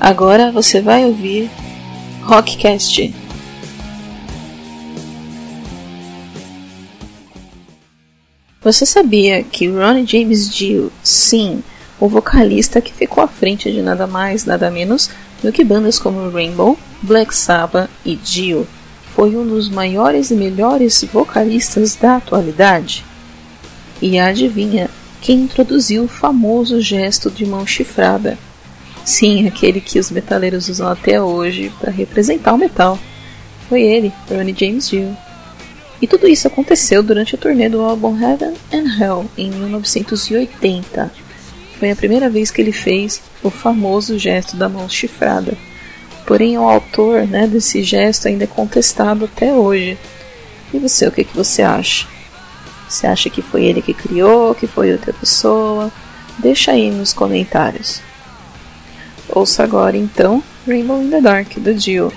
Agora você vai ouvir Rockcast. Você sabia que Ronnie James Dio, sim, o vocalista que ficou à frente de nada mais, nada menos do que bandas como Rainbow, Black Sabbath e Dio, foi um dos maiores e melhores vocalistas da atualidade? E adivinha quem introduziu o famoso gesto de mão chifrada? Sim, aquele que os metaleiros usam até hoje para representar o metal. Foi ele, Ronnie James Dio. E tudo isso aconteceu durante a turnê do álbum Heaven and Hell em 1980. Foi a primeira vez que ele fez o famoso gesto da mão chifrada. Porém, o autor né, desse gesto ainda é contestado até hoje. E você, o que, que você acha? Você acha que foi ele que criou, que foi outra pessoa? Deixa aí nos comentários. Ouça agora então Rainbow in the Dark do Dio.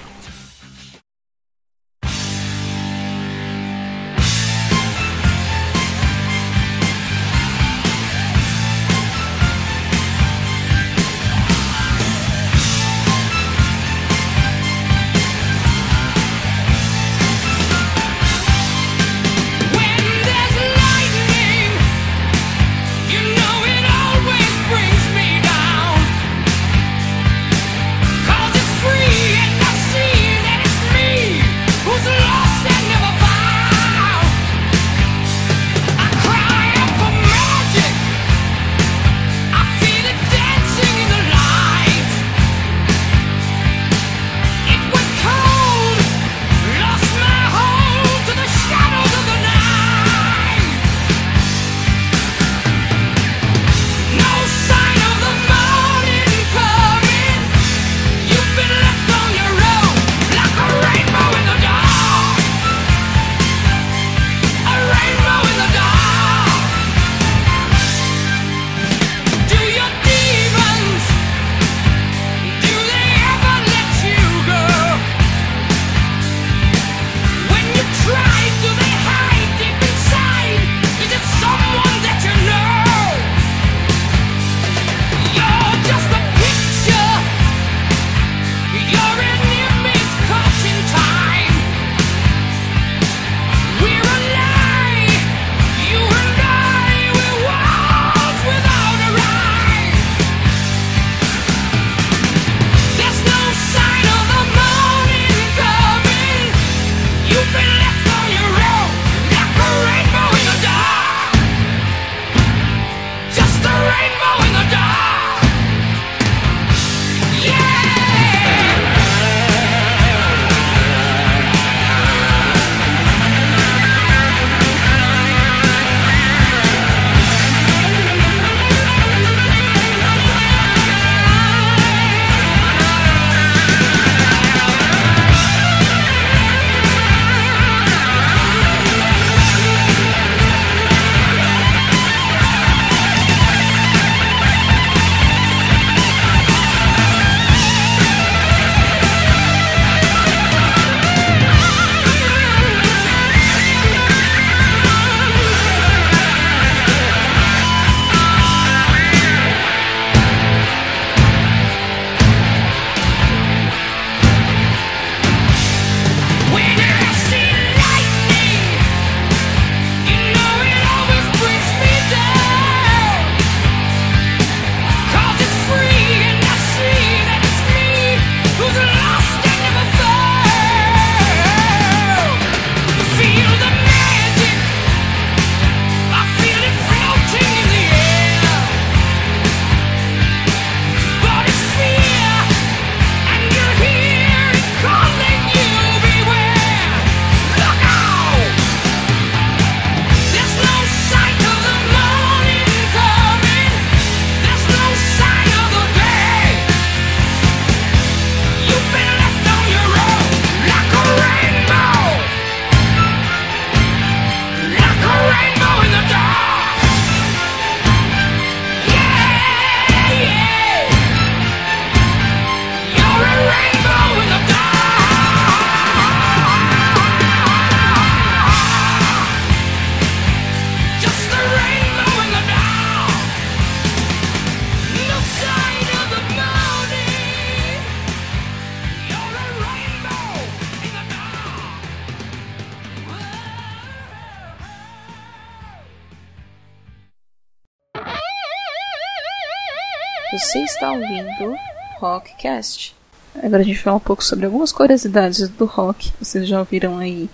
Rockcast. Agora a gente vai falar um pouco sobre algumas curiosidades do rock. Vocês já ouviram aí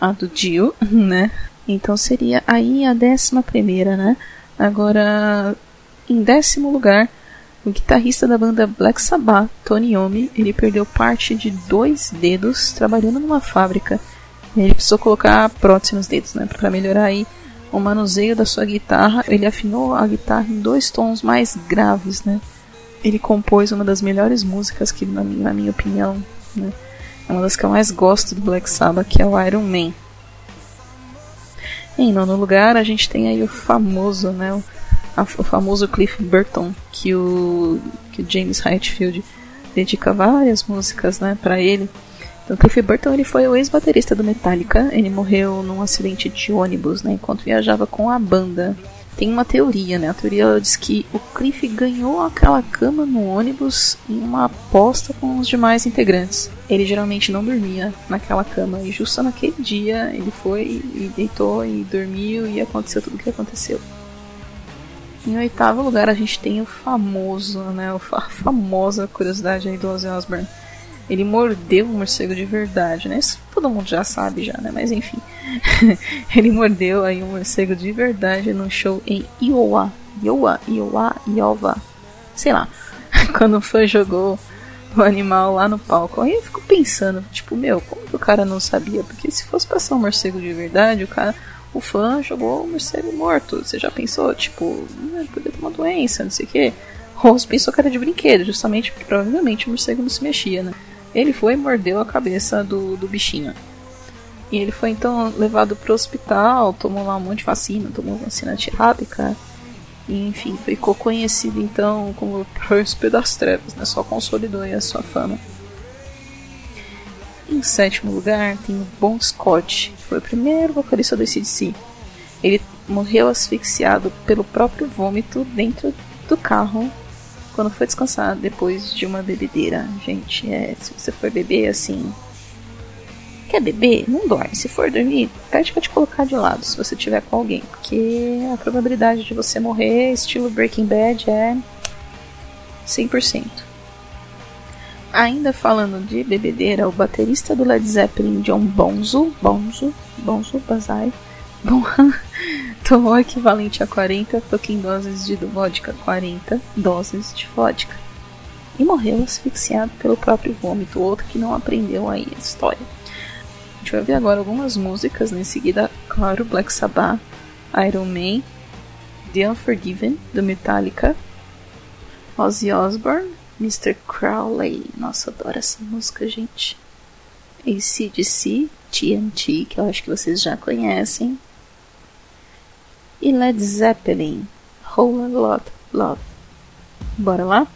a do Dio, né? Então seria aí a décima primeira, né? Agora, em décimo lugar, o guitarrista da banda Black Sabbath, Tony Iommi, ele perdeu parte de dois dedos trabalhando numa fábrica. Ele precisou colocar prótese nos dedos, né, para melhorar aí o manuseio da sua guitarra. Ele afinou a guitarra em dois tons mais graves, né. Ele compôs uma das melhores músicas que, na, na minha opinião, né, é uma das que eu mais gosto do Black Sabbath, que é o Iron Man. Em nono lugar, a gente tem aí o famoso, né, o a, o famoso Cliff Burton, que o, que o James Hetfield dedica várias músicas né, para ele. Então, Cliff Burton ele foi o ex-baterista do Metallica. Ele morreu num acidente de ônibus né, enquanto viajava com a banda. Tem uma teoria, né? A teoria diz que o Cliff ganhou aquela cama no ônibus em uma aposta com os demais integrantes. Ele geralmente não dormia naquela cama e justo naquele dia ele foi e deitou e dormiu e aconteceu tudo o que aconteceu. Em oitavo lugar a gente tem o famoso, né? A famosa curiosidade aí do Ozzy Osbourne. Ele mordeu um morcego de verdade, né? Isso todo mundo já sabe já, né? Mas enfim. ele mordeu aí um morcego de verdade num show em Iowa. Iowa, Iowa, Iowa. Sei lá. Quando o fã jogou o animal lá no palco. Aí eu fico pensando, tipo, meu, como que o cara não sabia? Porque se fosse passar um morcego de verdade, o cara o fã jogou o morcego morto. Você já pensou, tipo, ah, poder ter uma doença, não sei o quê? Rose pensou que era de brinquedo, justamente porque provavelmente o morcego não se mexia, né? Ele foi e mordeu a cabeça do, do bichinho. E ele foi então levado pro hospital, tomou lá um monte de vacina, tomou vacina antirrábica. E, enfim, ficou conhecido então como o Príncipe das Trevas, né? Só consolidou a sua fama. Em sétimo lugar tem o Bon Scott, que foi o primeiro vocalista do ACDC. Ele morreu asfixiado pelo próprio vômito dentro do carro quando foi descansar depois de uma bebedeira. Gente, é, se você for beber assim. Quer beber? Não dorme. Se for dormir, pede pra te colocar de lado se você tiver com alguém. Porque a probabilidade de você morrer, estilo Breaking Bad, é 100%. Ainda falando de bebedeira, o baterista do Led Zeppelin, John Bonzo, Bonzo, Bonzo Bazai, bom, tomou equivalente a 40 fucking doses de vodka, 40 doses de vodka. E morreu asfixiado pelo próprio vômito, outro que não aprendeu aí a história. A gente vai ver agora algumas músicas, né? em seguida, claro, Black Sabbath, Iron Man, The Unforgiven, do Metallica, Ozzy Osbourne, Mr. Crowley. Nossa, adoro essa música, gente. ACDC, TNT, que eu acho que vocês já conhecem. E Led Zeppelin, Whole Lot Love. Bora lá?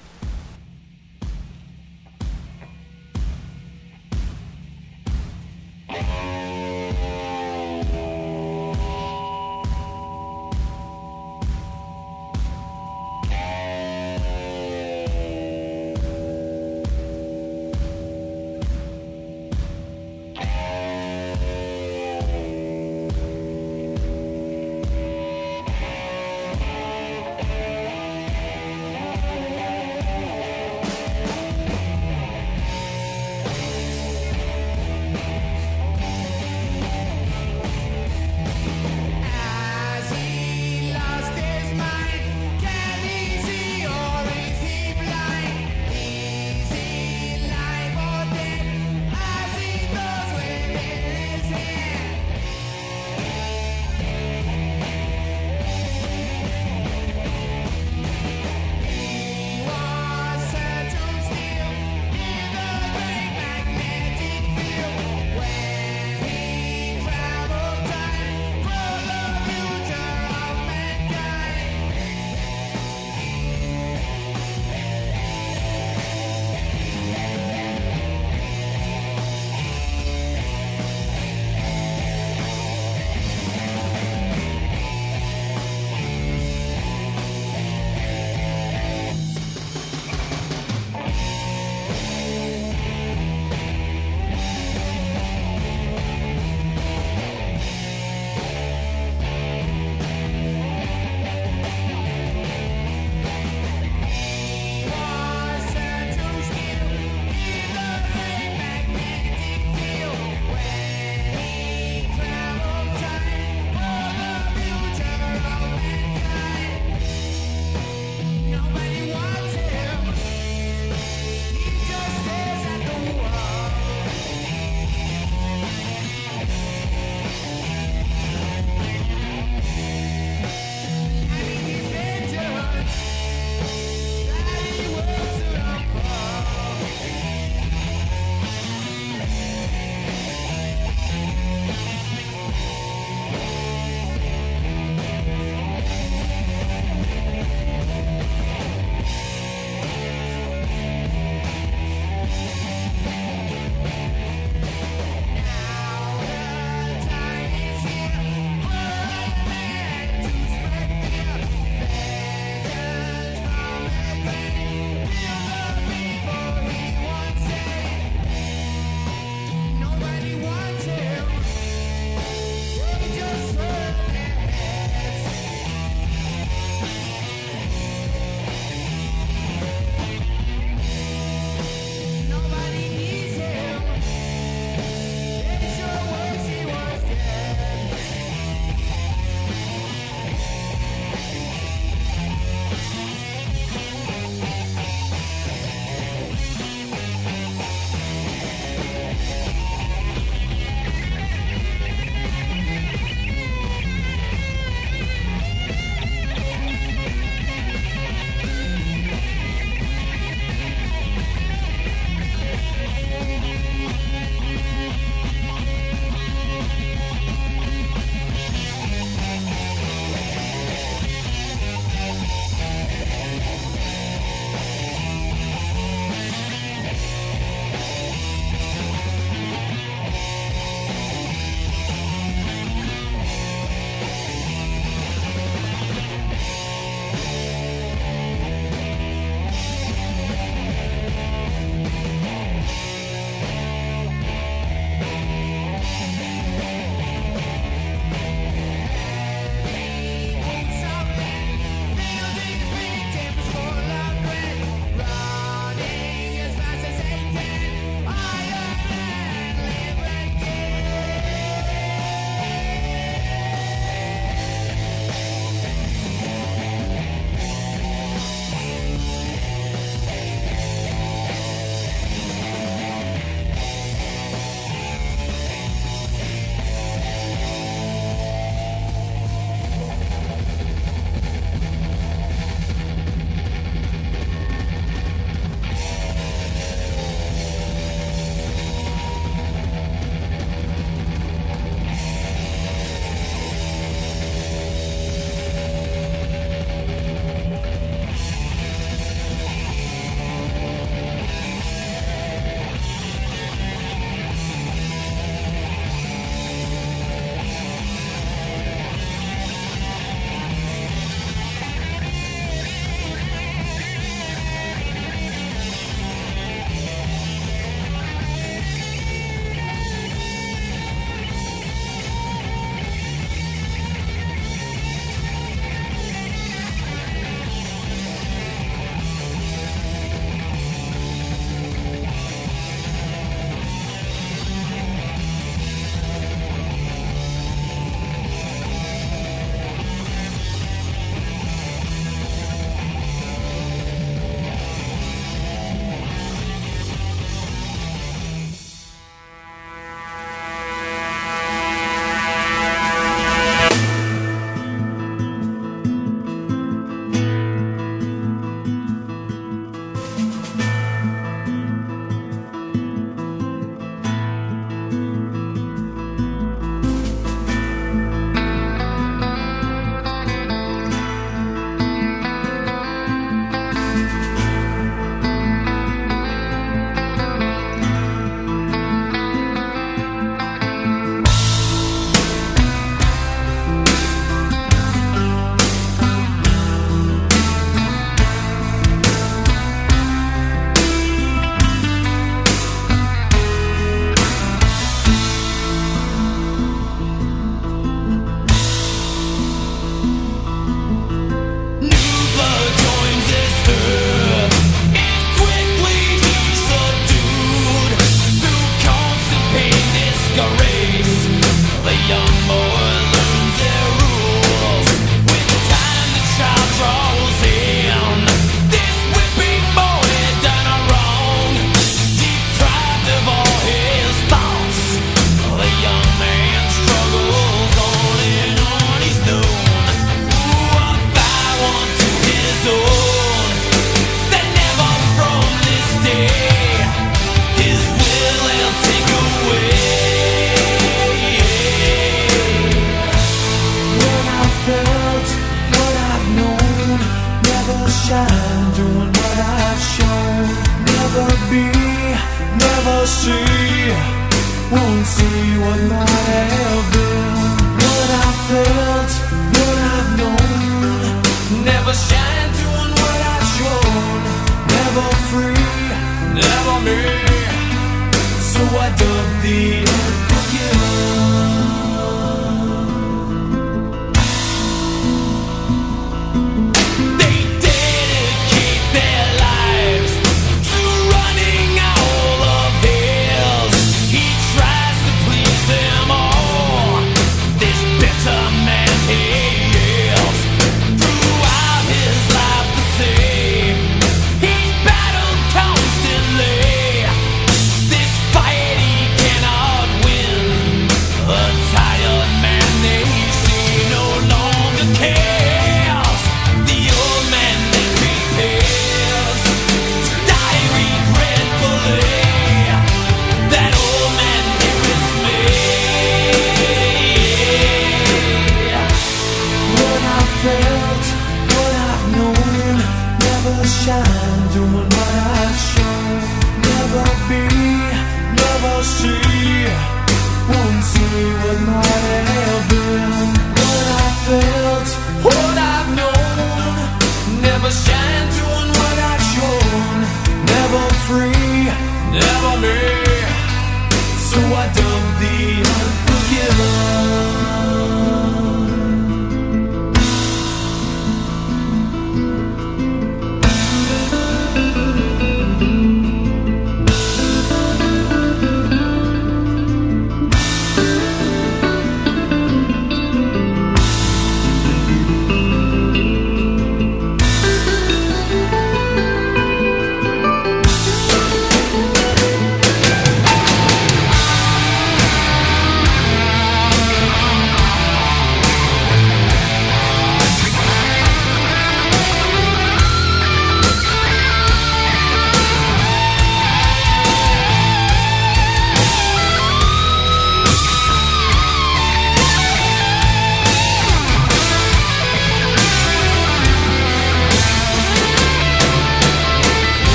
thee.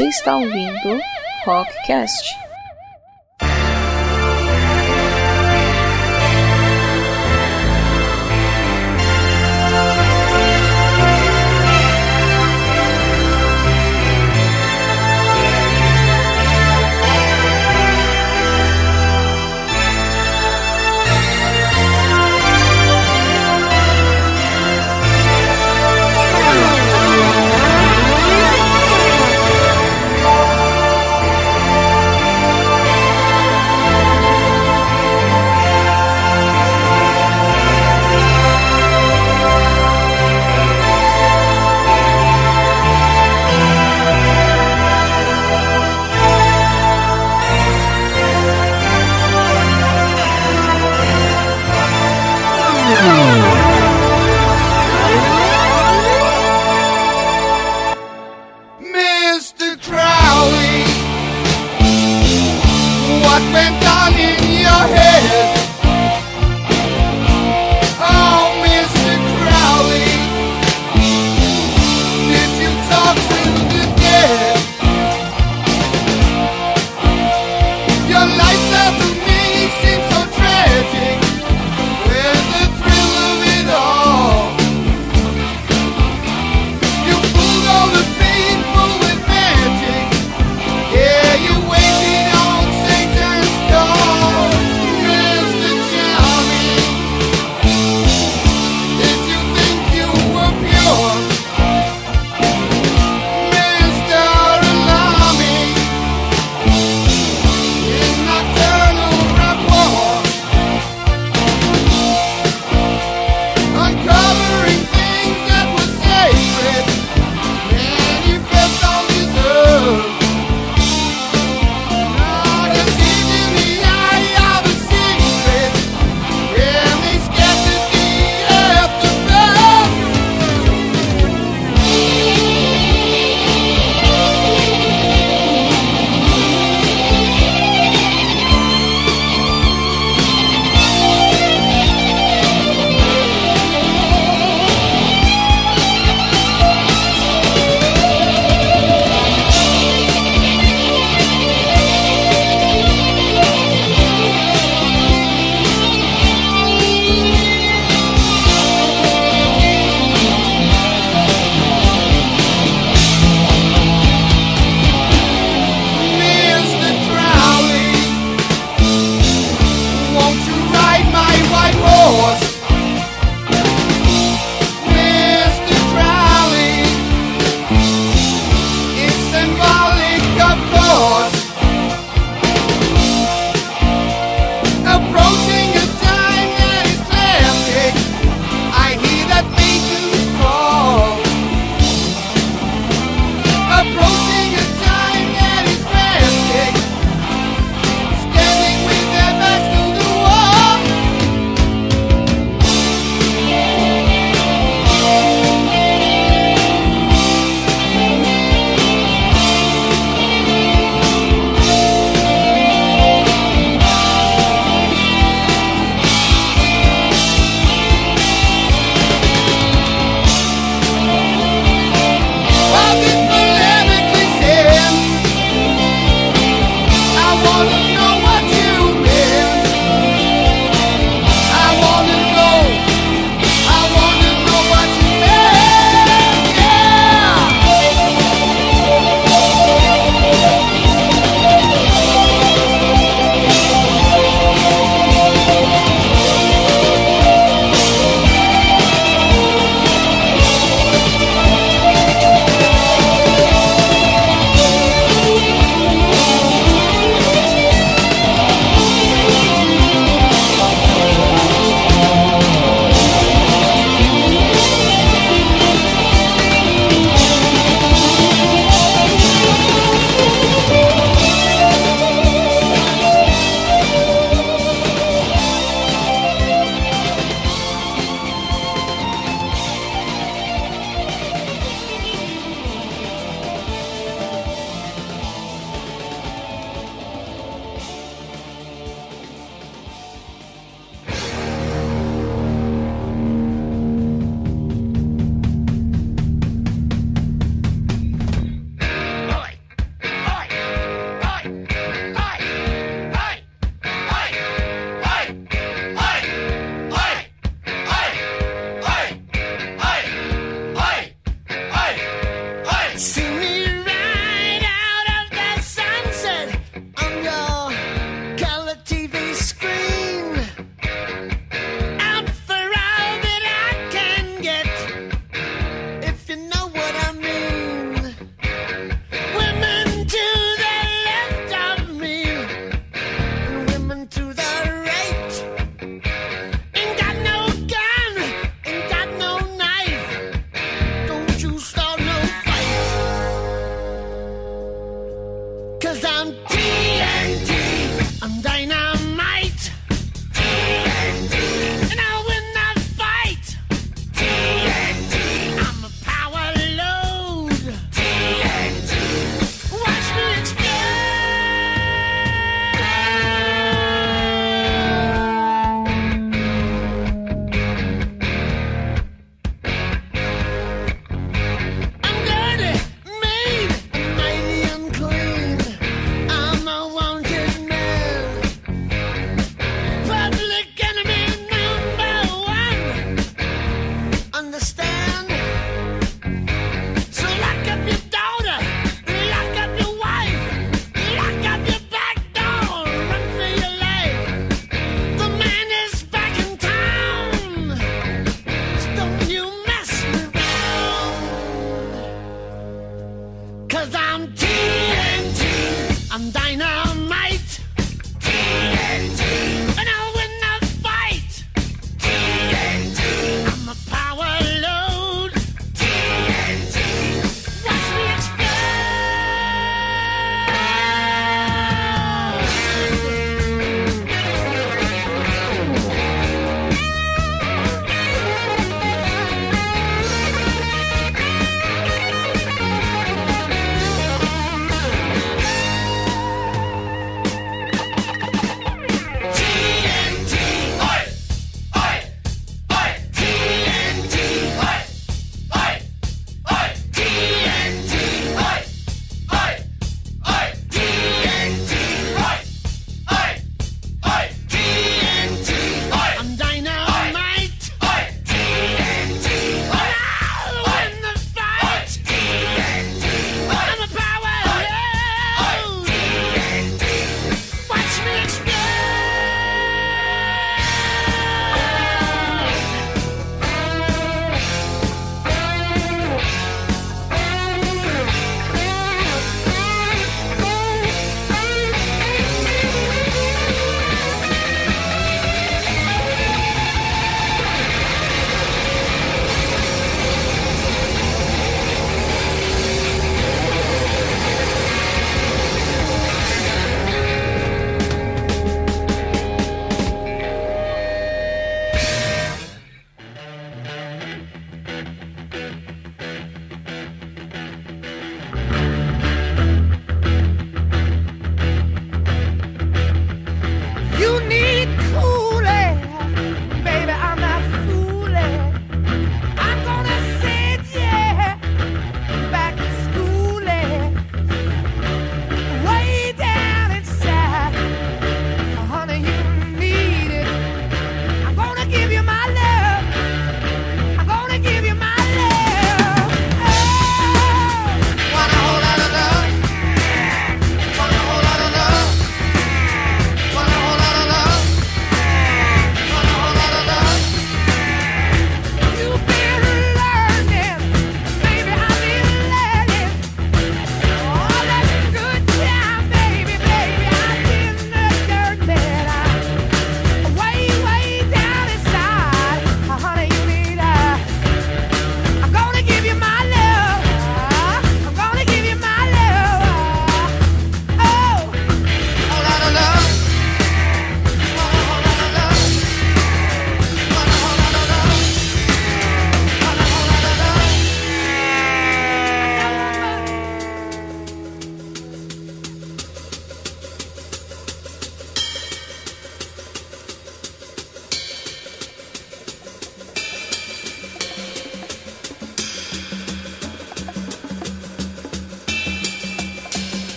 Você está ouvindo Rockcast.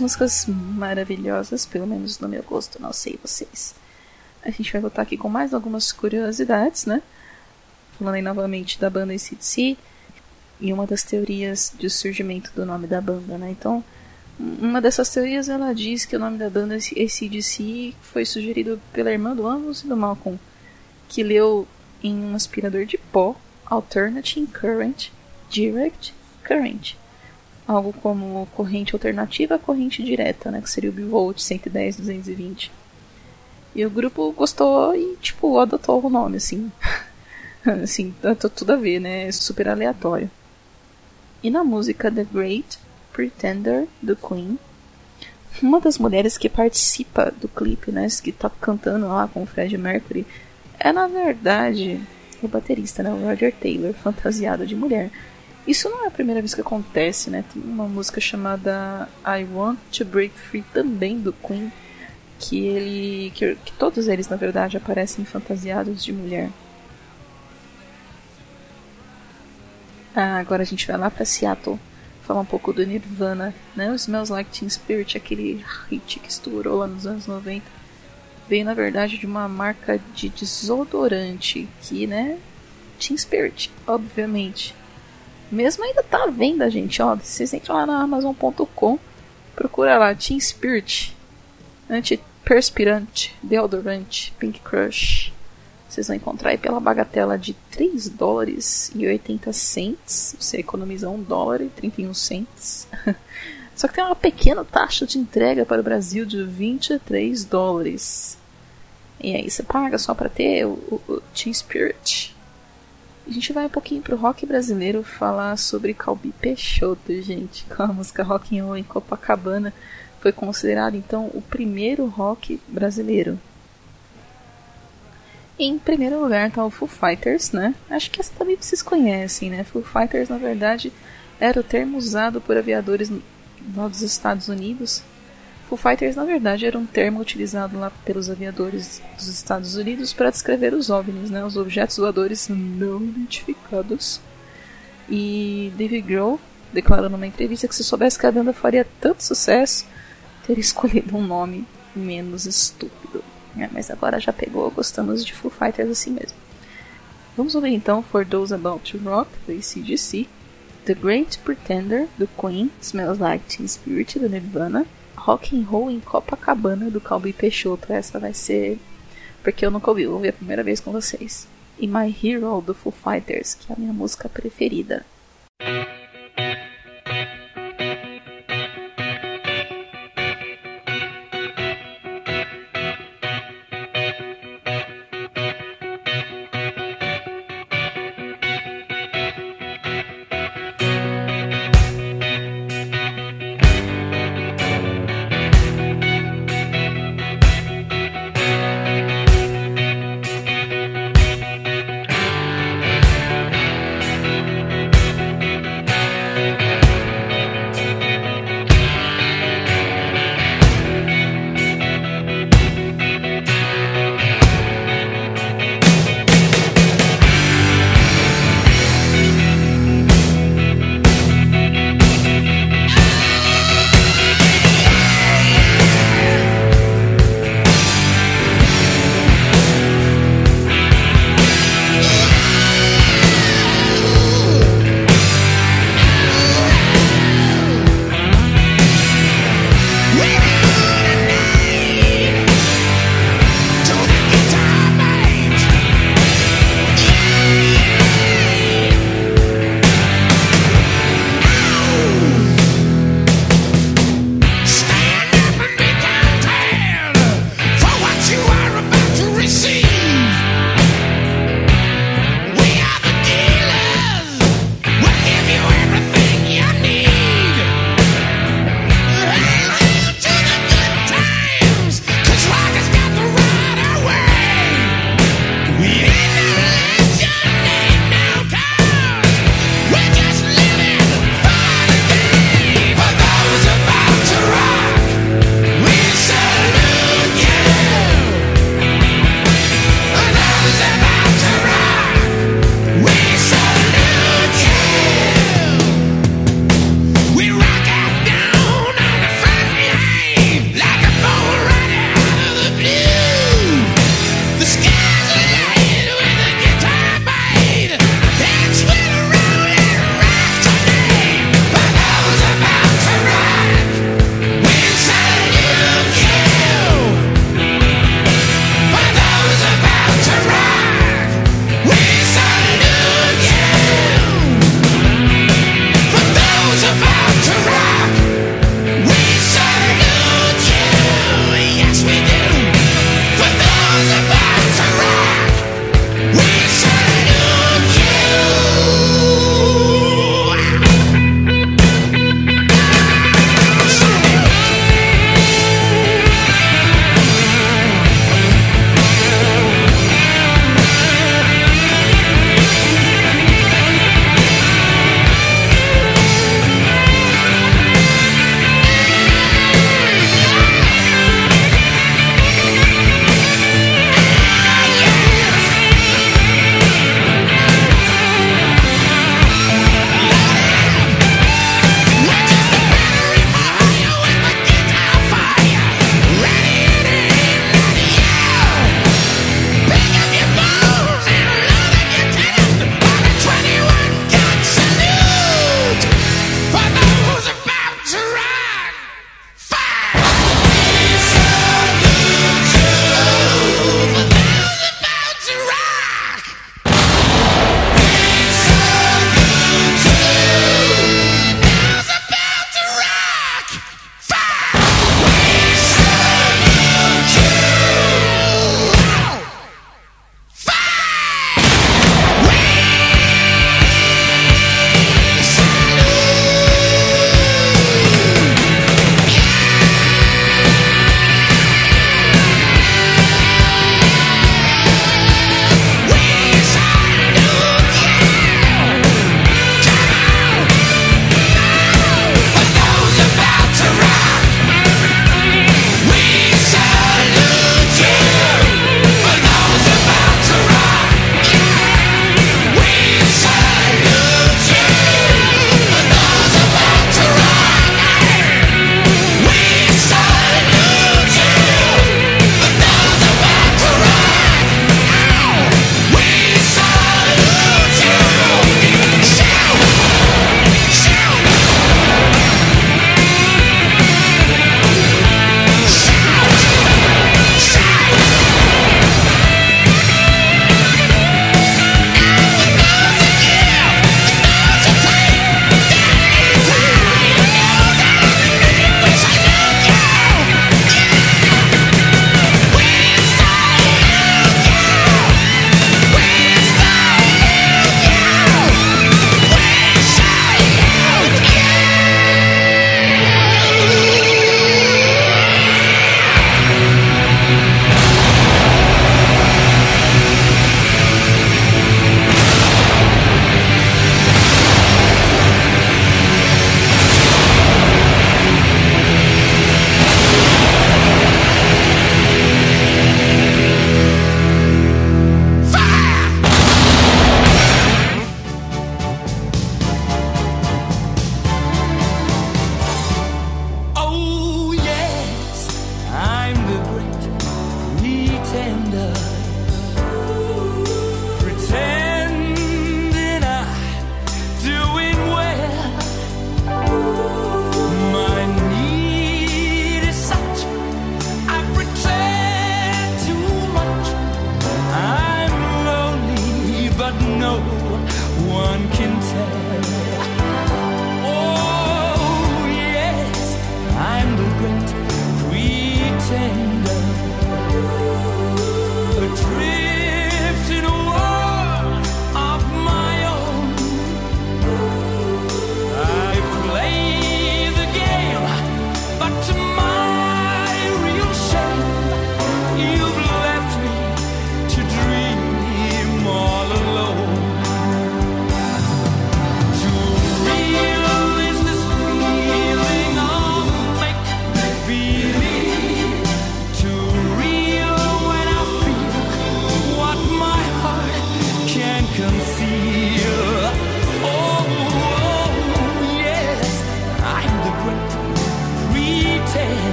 Músicas maravilhosas, pelo menos no meu gosto, não sei vocês. A gente vai voltar aqui com mais algumas curiosidades, né? Falando aí novamente da banda ACDC e uma das teorias de surgimento do nome da banda, né? Então, uma dessas teorias ela diz que o nome da banda ACDC foi sugerido pela irmã do Amos e do Malcolm, que leu em um aspirador de pó Alternating Current Direct Current algo como corrente alternativa à corrente direta, né, que seria o bivolt 110 220. E o grupo gostou e tipo adotou o nome assim. assim, tudo a ver, né? É super aleatório. E na música The Great Pretender do Queen, uma das mulheres que participa do clipe, né, que tá cantando lá com o Fred Mercury, é na verdade o baterista, né, o Roger Taylor, fantasiado de mulher. Isso não é a primeira vez que acontece, né? Tem uma música chamada I Want to Break Free também do Queen, que ele que, que todos eles na verdade aparecem fantasiados de mulher. Ah, agora a gente vai lá para Seattle falar um pouco do Nirvana, né? O Smells Like Teen Spirit, aquele hit que estourou lá nos anos 90, veio na verdade de uma marca de desodorante que, né, Teen Spirit, obviamente. Mesmo ainda tá à venda, gente. Ó, vocês entram lá na Amazon.com, procura lá Teen Spirit, antiperspirante, deodorante, Pink Crush. Vocês vão encontrar aí pela bagatela de 3 dólares e 80 cents. Você economiza 1 dólar e 31 cents. Só que tem uma pequena taxa de entrega para o Brasil de 23 dólares. E aí você paga só para ter o, o, o Teen Spirit. A gente vai um pouquinho pro rock brasileiro falar sobre Calbi Peixoto, gente, com a música Rock and Roll em Copacabana. Foi considerado então o primeiro rock brasileiro. Em primeiro lugar está o Foo Fighters, né? Acho que essa também vocês conhecem, né? Foo Fighters, na verdade, era o termo usado por aviadores dos Estados Unidos Foo Fighters, na verdade, era um termo utilizado lá pelos aviadores dos Estados Unidos para descrever os OVNIs, né, os objetos voadores não identificados. E David Grohl declarou numa entrevista que se soubesse que a banda faria tanto sucesso, teria escolhido um nome menos estúpido. É, mas agora já pegou, gostamos de Foo Fighters assim mesmo. Vamos ouvir então For Those About to Rock, do ACDC, The Great Pretender, do Queen, Smells Like Teen Spirit, do Nirvana, Rock and Roll em Copacabana do Calbi Peixoto. Essa vai ser porque eu nunca ouvi, vou ver a primeira vez com vocês. E My Hero do Foo Fighters, que é a minha música preferida.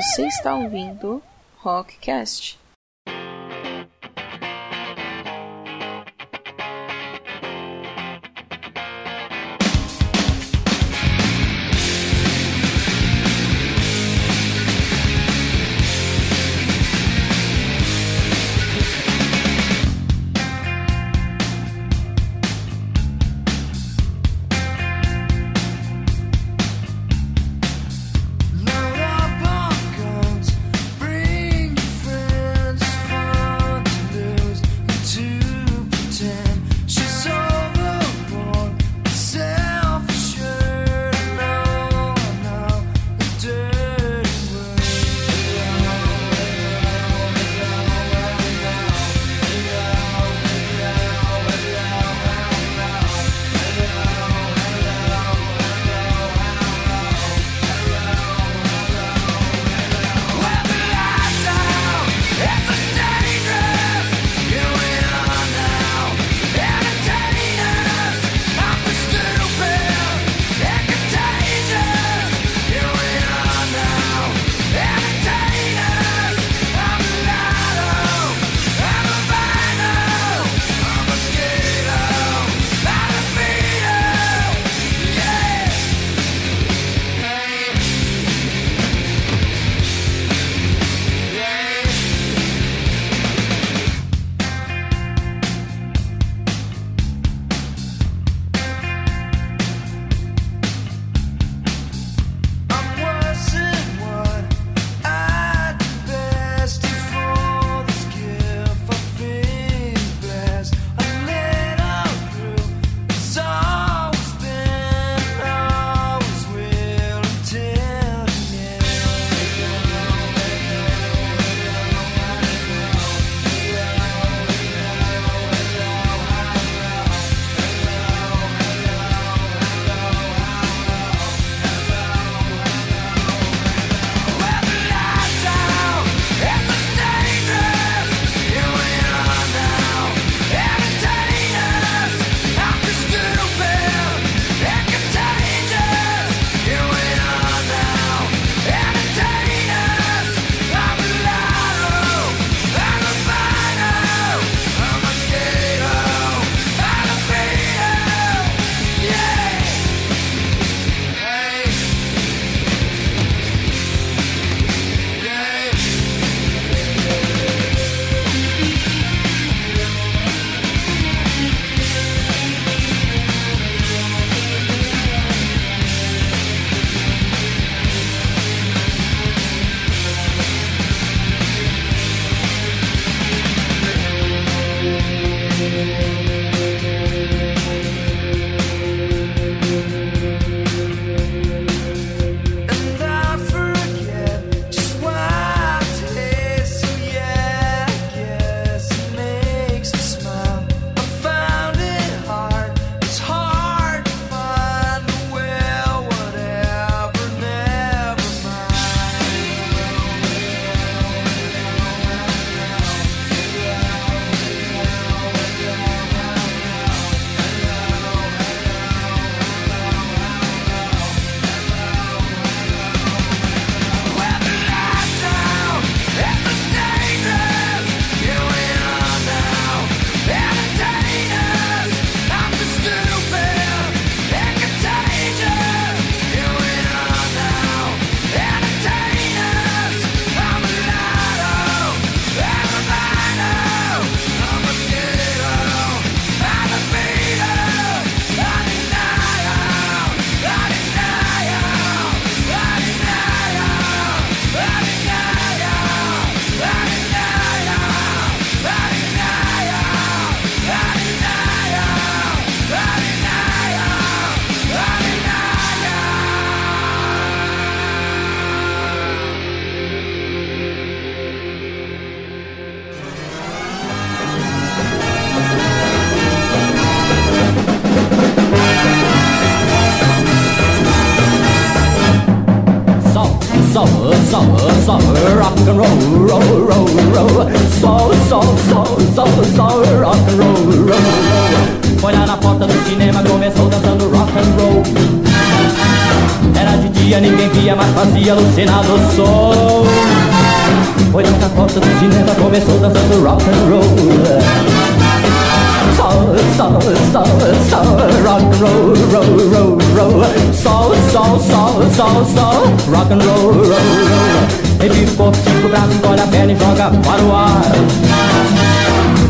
Você está ouvindo Rockcast.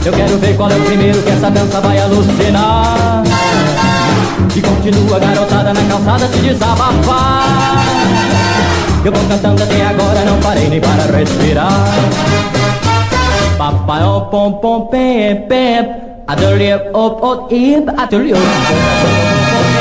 Eu quero ver qual é o primeiro que essa dança vai alucinar. E continua garotada na calçada se desabafar. Eu vou cantando até agora, não parei nem para respirar. Papai, oh, pom, pom, pem, pem. Adelie op op ib adelie op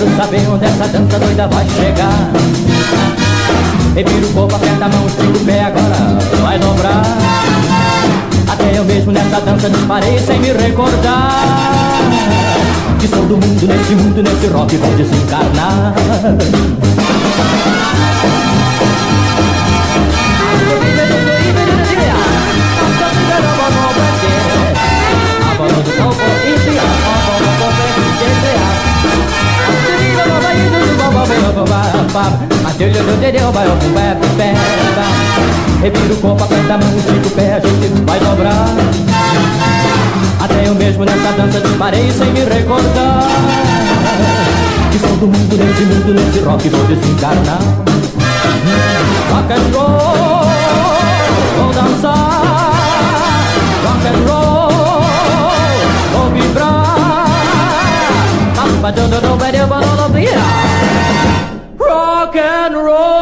quero saber onde essa dança doida vai chegar. Revira o corpo, aperta a mão, estica o pé, agora vai dobrar. Até eu mesmo nessa dança disparei sem me recordar Que sou do mundo, nesse mundo, nesse rock vou desencarnar Revira o corpo, aperta a mão, estica o pé, a gente vai dobrar. Até eu mesmo nessa dança disparei sem me recordar. Que sou do mundo, nesse mundo, nesse rock vou desencarnar. Rock and roll, vou dançar. Rock and roll, vou vibrar. Rock and roll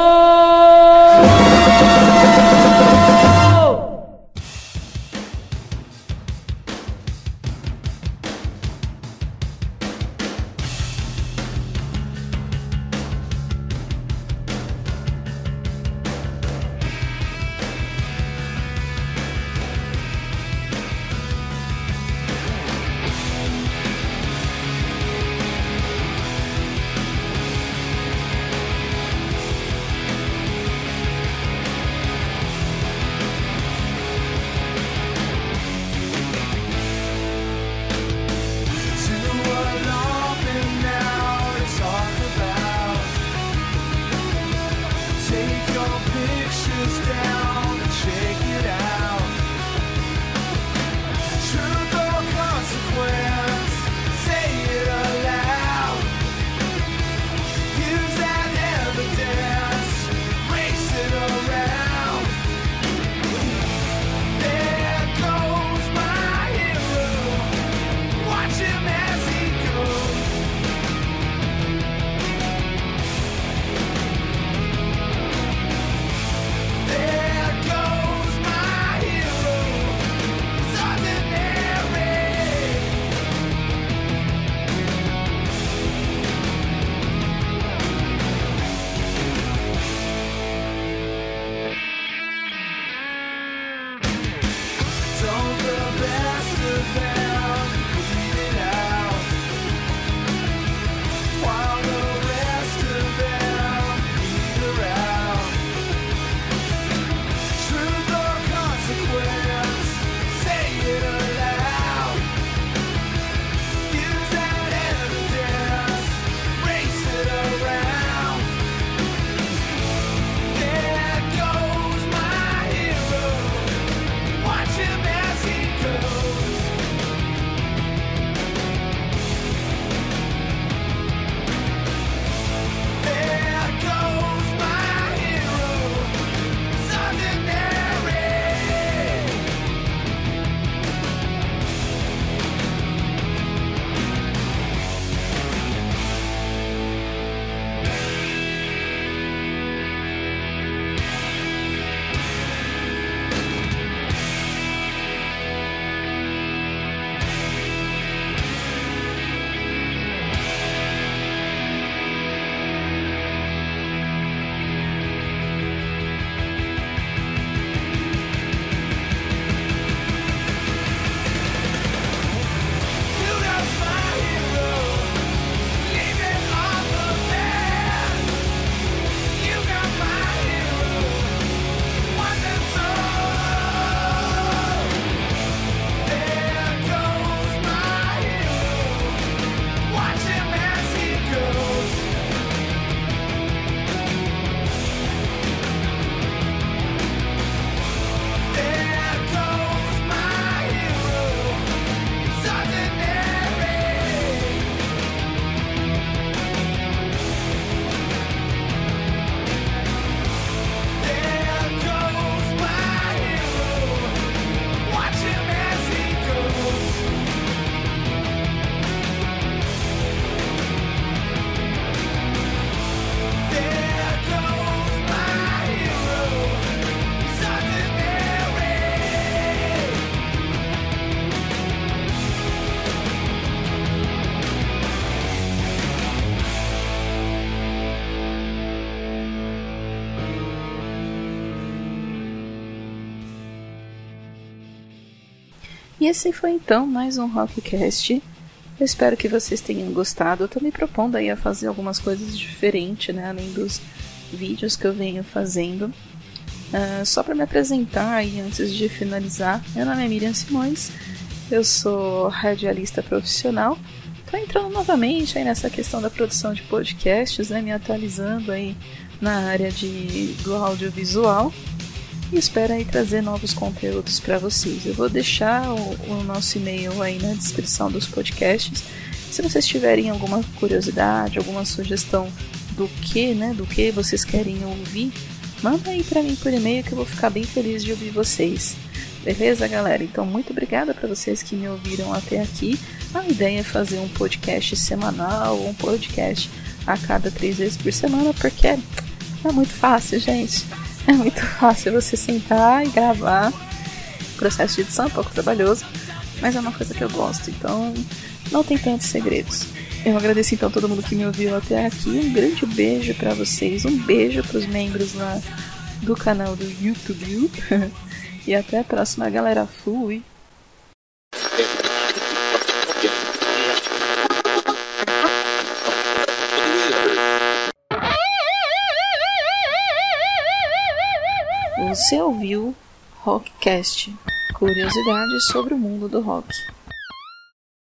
E esse foi então mais um Rockcast. Eu espero que vocês tenham gostado. Eu tô me propondo aí a fazer algumas coisas diferentes, né? Além dos vídeos que eu venho fazendo. Uh, só para me apresentar e antes de finalizar, meu nome é Miriam Simões, eu sou radialista profissional. Estou entrando novamente aí nessa questão da produção de podcasts, né, me atualizando aí na área de, do audiovisual e espero aí trazer novos conteúdos para vocês. Eu vou deixar o, o nosso e-mail aí na descrição dos podcasts. Se vocês tiverem alguma curiosidade, alguma sugestão do que, né, do que vocês querem ouvir, manda aí para mim por e-mail que eu vou ficar bem feliz de ouvir vocês. Beleza, galera? Então, muito obrigada para vocês que me ouviram até aqui. A ideia é fazer um podcast semanal, um podcast a cada três vezes por semana, porque é, é muito fácil, gente. É muito fácil você sentar e gravar. O processo de edição é um pouco trabalhoso, mas é uma coisa que eu gosto, então não tem tantos segredos. Eu agradeço então todo mundo que me ouviu até aqui. Um grande beijo para vocês, um beijo para os membros lá do canal do YouTube. e até a próxima, galera. Fui! Você ouviu Rockcast Curiosidades sobre o mundo do rock.